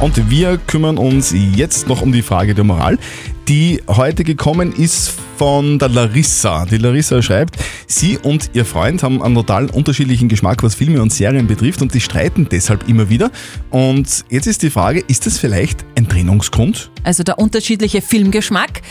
Und wir kümmern uns jetzt noch um die Frage der Moral, die heute gekommen ist von der Larissa. Die Larissa schreibt, sie und ihr Freund haben einen total unterschiedlichen Geschmack, was Filme und Serien betrifft und die streiten deshalb immer wieder. Und jetzt ist die Frage, ist das vielleicht ein Trennungsgrund? also der unterschiedliche Filmgeschmack.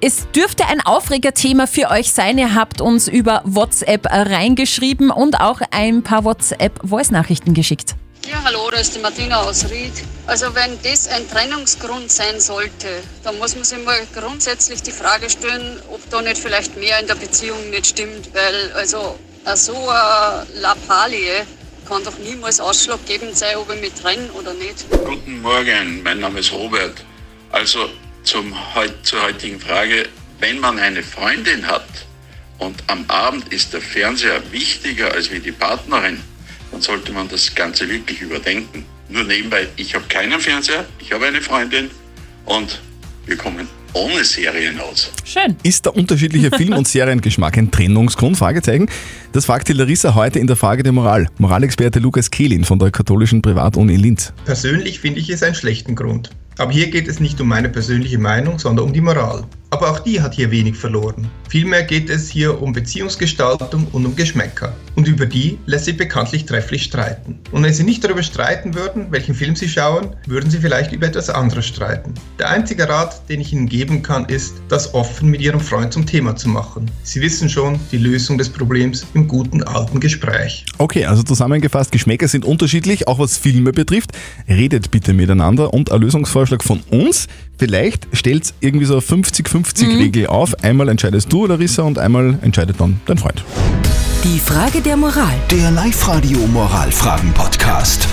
Es dürfte ein Aufregerthema für euch sein. Ihr habt uns über WhatsApp reingeschrieben und auch ein paar WhatsApp-Voice-Nachrichten geschickt. Ja, hallo, da ist die Martina aus Ried. Also wenn das ein Trennungsgrund sein sollte, dann muss man sich mal grundsätzlich die Frage stellen, ob da nicht vielleicht mehr in der Beziehung nicht stimmt, weil also so eine Lappalie kann doch niemals ausschlaggebend sein, ob ich mich trenne oder nicht. Guten Morgen, mein Name ist Robert. Also zum, zur heutigen Frage, wenn man eine Freundin hat und am Abend ist der Fernseher wichtiger als wie die Partnerin, dann sollte man das Ganze wirklich überdenken. Nur nebenbei, ich habe keinen Fernseher, ich habe eine Freundin und wir kommen ohne Serien aus. Schön. Ist der unterschiedliche Film- und Seriengeschmack ein Trennungsgrund? Fragezeichen. Das fragt die Larissa heute in der Frage der Moral. Moralexperte Lukas Kehlin von der katholischen Privatuni Linz. Persönlich finde ich es einen schlechten Grund. Aber hier geht es nicht um meine persönliche Meinung, sondern um die Moral. Aber auch die hat hier wenig verloren. Vielmehr geht es hier um Beziehungsgestaltung und um Geschmäcker. Und über die lässt sich bekanntlich trefflich streiten. Und wenn Sie nicht darüber streiten würden, welchen Film Sie schauen, würden Sie vielleicht über etwas anderes streiten. Der einzige Rat, den ich Ihnen geben kann, ist, das offen mit Ihrem Freund zum Thema zu machen. Sie wissen schon, die Lösung des Problems im guten alten Gespräch. Okay, also zusammengefasst, Geschmäcker sind unterschiedlich, auch was Filme betrifft. Redet bitte miteinander und ein Lösungsvorschlag von uns. Vielleicht stellt irgendwie so eine 50-50-Regel auf. Einmal entscheidest du, Larissa, und einmal entscheidet dann dein Freund. Die Frage der Moral. Der Live-Radio Moralfragen-Podcast.